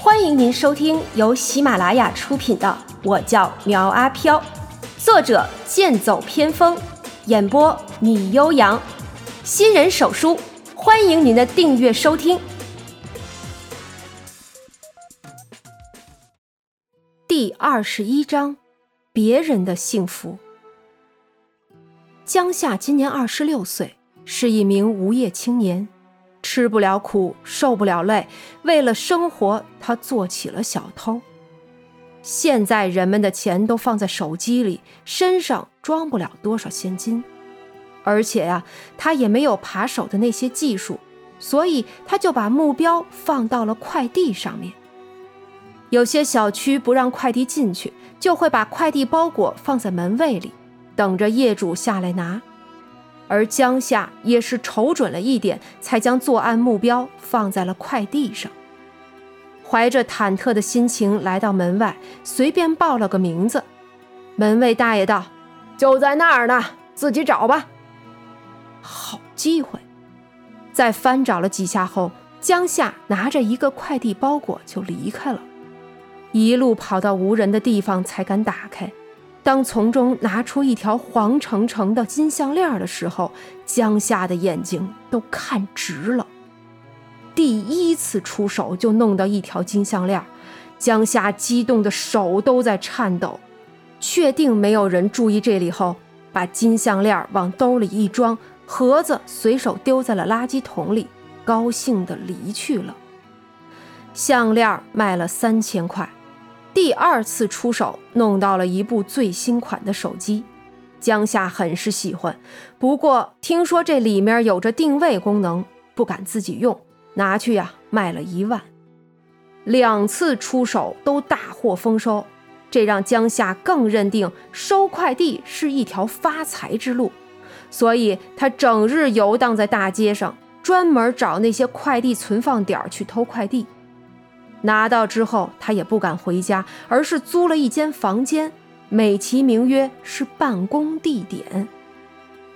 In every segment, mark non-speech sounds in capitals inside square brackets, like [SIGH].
欢迎您收听由喜马拉雅出品的《我叫苗阿飘》，作者剑走偏锋，演播米悠扬，新人手书，欢迎您的订阅收听。第二十一章，别人的幸福。江夏今年二十六岁，是一名无业青年。吃不了苦，受不了累，为了生活，他做起了小偷。现在人们的钱都放在手机里，身上装不了多少现金，而且呀，他也没有扒手的那些技术，所以他就把目标放到了快递上面。有些小区不让快递进去，就会把快递包裹放在门卫里，等着业主下来拿。而江夏也是瞅准了一点，才将作案目标放在了快递上。怀着忐忑的心情来到门外，随便报了个名字。门卫大爷道：“就在那儿呢，自己找吧。”好机会！在翻找了几下后，江夏拿着一个快递包裹就离开了，一路跑到无人的地方才敢打开。当从中拿出一条黄澄澄的金项链的时候，江夏的眼睛都看直了。第一次出手就弄到一条金项链，江夏激动的手都在颤抖。确定没有人注意这里后，把金项链往兜里一装，盒子随手丢在了垃圾桶里，高兴的离去了。项链卖了三千块。第二次出手，弄到了一部最新款的手机，江夏很是喜欢。不过听说这里面有着定位功能，不敢自己用，拿去呀卖了一万。两次出手都大获丰收，这让江夏更认定收快递是一条发财之路，所以他整日游荡在大街上，专门找那些快递存放点去偷快递。拿到之后，他也不敢回家，而是租了一间房间，美其名曰是办公地点。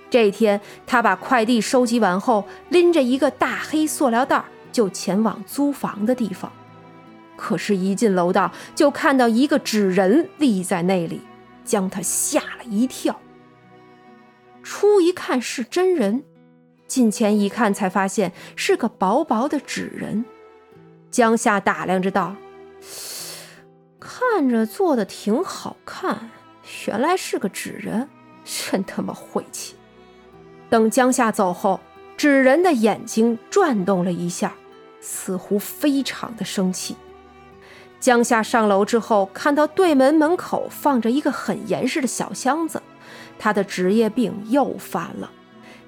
这天，他把快递收集完后，拎着一个大黑塑料袋，就前往租房的地方。可是，一进楼道，就看到一个纸人立在那里，将他吓了一跳。初一看是真人，近前一看，才发现是个薄薄的纸人。江夏打量着道：“看着做的挺好看，原来是个纸人，真他妈晦气。”等江夏走后，纸人的眼睛转动了一下，似乎非常的生气。江夏上楼之后，看到对门门口放着一个很严实的小箱子，他的职业病又犯了。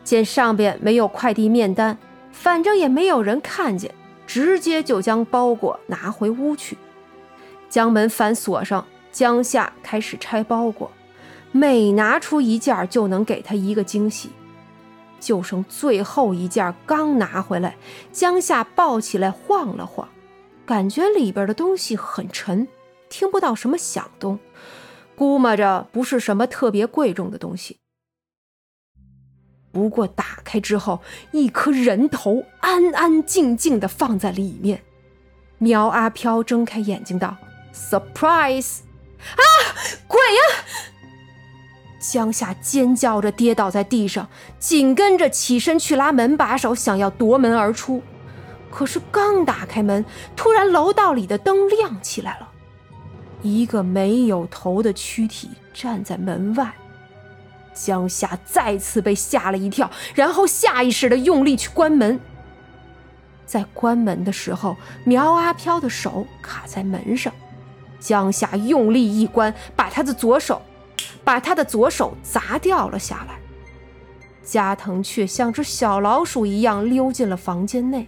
见上边没有快递面单，反正也没有人看见。直接就将包裹拿回屋去，将门反锁上。江夏开始拆包裹，每拿出一件就能给他一个惊喜。就剩最后一件刚拿回来，江夏抱起来晃了晃，感觉里边的东西很沉，听不到什么响动，估摸着不是什么特别贵重的东西。不过打开之后，一颗人头安安静静的放在里面。苗阿飘睁开眼睛道：“Surprise！啊，鬼呀！”江夏尖叫着跌倒在地上，紧跟着起身去拉门把手，想要夺门而出。可是刚打开门，突然楼道里的灯亮起来了，一个没有头的躯体站在门外。江夏再次被吓了一跳，然后下意识的用力去关门。在关门的时候，苗阿飘的手卡在门上，江夏用力一关，把他的左手，把他的左手砸掉了下来。加藤却像只小老鼠一样溜进了房间内。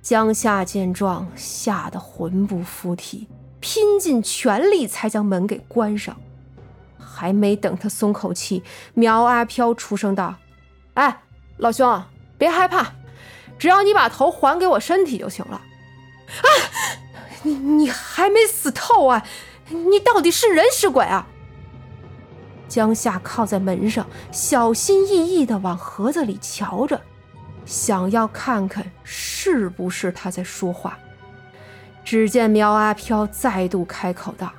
江夏见状，吓得魂不附体，拼尽全力才将门给关上。还没等他松口气，苗阿飘出声道：“哎，老兄，别害怕，只要你把头还给我身体就行了。”啊，你你还没死透啊？你到底是人是鬼啊？江夏靠在门上，小心翼翼地往盒子里瞧着，想要看看是不是他在说话。只见苗阿飘再度开口道：“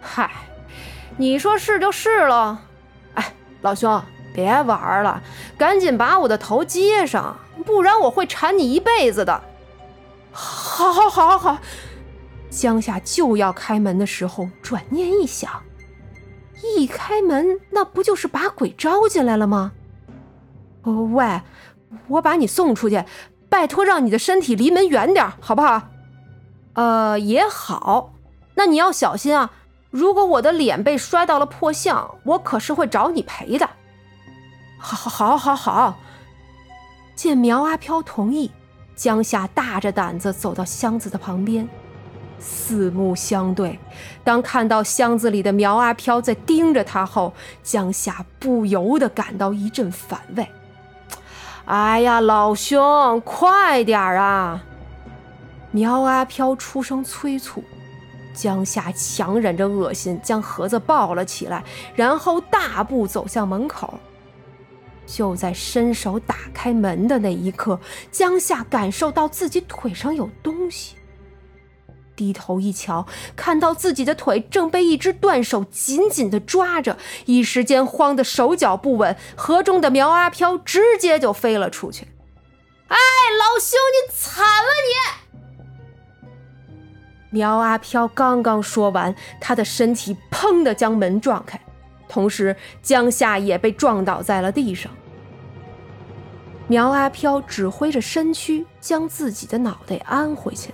嗨，你说是就是喽。哎，老兄，别玩了，赶紧把我的头接上，不然我会缠你一辈子的。”好，好，好，好，好。江夏就要开门的时候，转念一想，一开门，那不就是把鬼招进来了吗？哦，喂，我把你送出去，拜托让你的身体离门远点，好不好？呃，也好，那你要小心啊！如果我的脸被摔到了破相，我可是会找你赔的。好，好，好，好，好。见苗阿飘同意，江夏大着胆子走到箱子的旁边。四目相对，当看到箱子里的苗阿飘在盯着他后，江夏不由得感到一阵反胃。哎呀，老兄，快点啊！苗阿飘出声催促，江夏强忍着恶心，将盒子抱了起来，然后大步走向门口。就在伸手打开门的那一刻，江夏感受到自己腿上有东西。低头一瞧，看到自己的腿正被一只断手紧紧的抓着，一时间慌得手脚不稳，盒中的苗阿飘直接就飞了出去。哎，老兄，你惨了你！苗阿飘刚刚说完，他的身体砰的将门撞开，同时江夏也被撞倒在了地上。苗阿飘指挥着身躯将自己的脑袋安回去。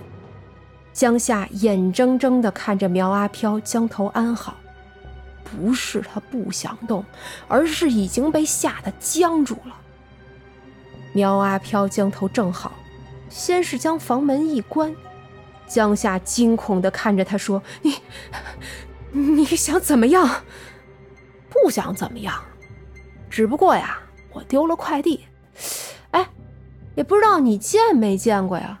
江夏眼睁睁地看着苗阿飘将头安好，不是他不想动，而是已经被吓得僵住了。苗阿飘将头正好，先是将房门一关，江夏惊恐地看着他说：“你，你想怎么样？不想怎么样，只不过呀，我丢了快递。哎，也不知道你见没见过呀。”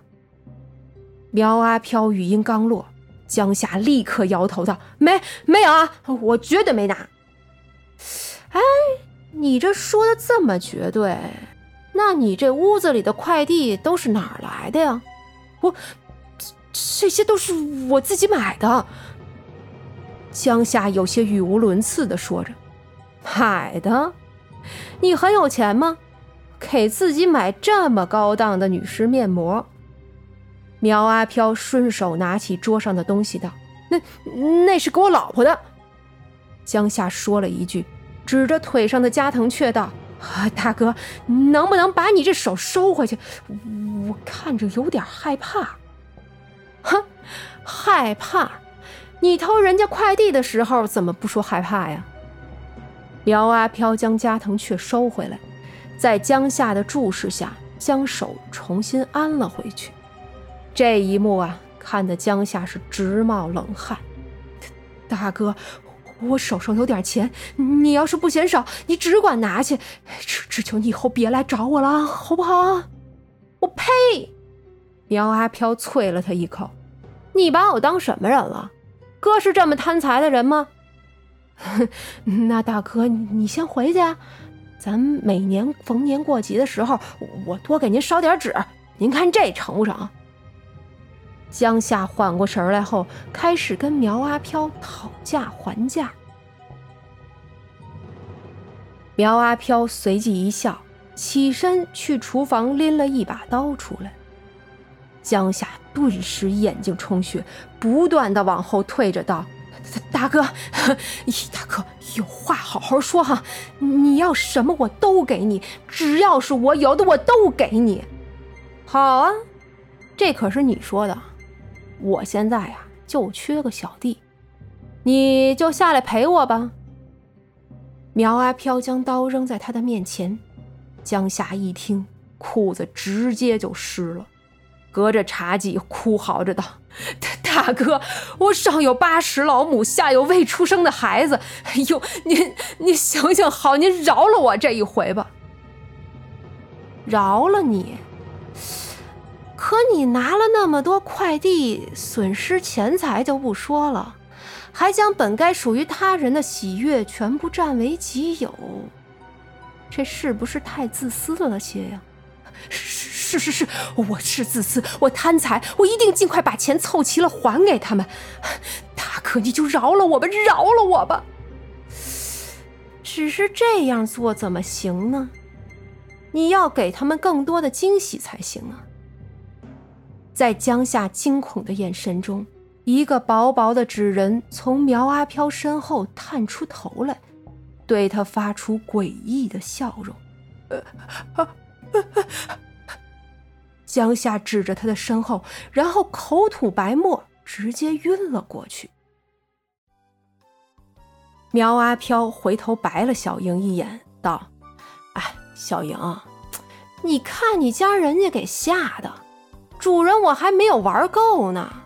苗阿飘语音刚落，江夏立刻摇头道：“没，没有啊，我绝对没拿。”哎，你这说的这么绝对，那你这屋子里的快递都是哪儿来的呀？我，这些都是我自己买的。江夏有些语无伦次的说着：“买的？你很有钱吗？给自己买这么高档的女士面膜？”苗阿飘顺手拿起桌上的东西道：“那那是给我老婆的。”江夏说了一句，指着腿上的加藤却道：“啊大哥，能不能把你这手收回去？我看着有点害怕。”“，害怕？你偷人家快递的时候怎么不说害怕呀？”苗阿飘将加藤却收回来，在江夏的注视下，将手重新安了回去。这一幕啊，看得江夏是直冒冷汗。大哥，我手上有点钱，你要是不嫌少，你只管拿去。只只求你以后别来找我了，好不好？我呸！苗阿飘啐了他一口：“你把我当什么人了？哥是这么贪财的人吗？” [LAUGHS] 那大哥，你先回去啊。咱每年逢年过节的时候，我多给您烧点纸，您看这成不成？江夏缓过神来后，开始跟苗阿飘讨价还价。苗阿飘随即一笑，起身去厨房拎了一把刀出来。江夏顿时眼睛充血，不断的往后退着道：“大哥，[LAUGHS] 大哥，有话好好说哈！你要什么我都给你，只要是我有的我都给你。好啊，这可是你说的。”我现在呀，就缺个小弟，你就下来陪我吧。苗阿飘将刀扔在他的面前，江夏一听，裤子直接就湿了，隔着茶几哭嚎着道：“ [LAUGHS] 大哥，我上有八十老母，下有未出生的孩子，哎呦，您您行行好，您饶了我这一回吧。饶了你。”可你拿了那么多快递，损失钱财就不说了，还将本该属于他人的喜悦全部占为己有，这是不是太自私了些呀？是是是是，我是自私，我贪财，我一定尽快把钱凑齐了还给他们。大哥，你就饶了我吧，饶了我吧。只是这样做怎么行呢？你要给他们更多的惊喜才行啊！在江夏惊恐的眼神中，一个薄薄的纸人从苗阿飘身后探出头来，对他发出诡异的笑容。[LAUGHS] 江夏指着他的身后，然后口吐白沫，直接晕了过去。苗阿飘回头白了小莹一眼，道：“哎，小莹，你看你将人家给吓的，主人我还没有玩够呢。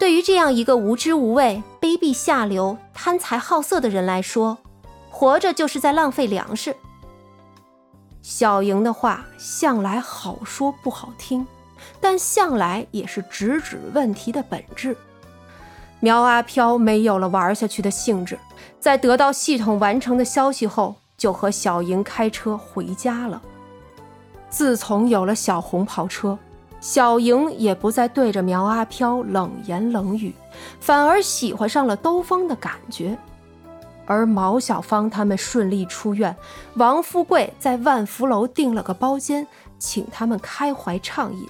对于这样一个无知无畏、卑鄙下流、贪财好色的人来说，活着就是在浪费粮食。”小莹的话向来好说不好听，但向来也是直指问题的本质。苗阿飘没有了玩下去的兴致，在得到系统完成的消息后，就和小莹开车回家了。自从有了小红跑车，小莹也不再对着苗阿飘冷言冷语，反而喜欢上了兜风的感觉。而毛小芳他们顺利出院，王富贵在万福楼订了个包间，请他们开怀畅饮。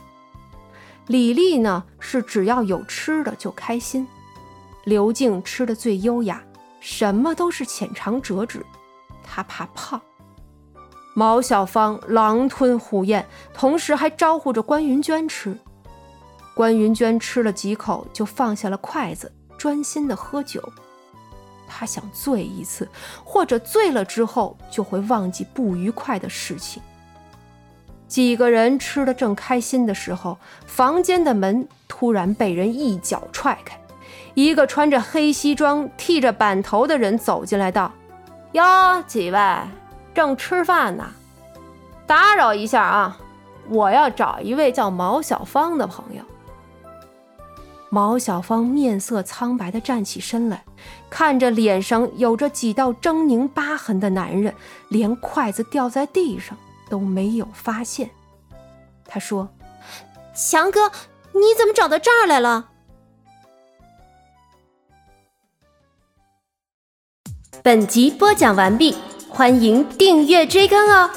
李丽呢，是只要有吃的就开心。刘静吃的最优雅，什么都是浅尝辄止，她怕胖。毛小芳狼吞虎咽，同时还招呼着关云娟吃。关云娟吃了几口就放下了筷子，专心的喝酒。他想醉一次，或者醉了之后就会忘记不愉快的事情。几个人吃的正开心的时候，房间的门突然被人一脚踹开。一个穿着黑西装、剃着板头的人走进来道：“哟，几位正吃饭呢，打扰一下啊，我要找一位叫毛小芳的朋友。”毛小芳面色苍白的站起身来，看着脸上有着几道狰狞疤痕的男人，连筷子掉在地上都没有发现。他说：“强哥，你怎么找到这儿来了？”本集播讲完毕，欢迎订阅追更哦。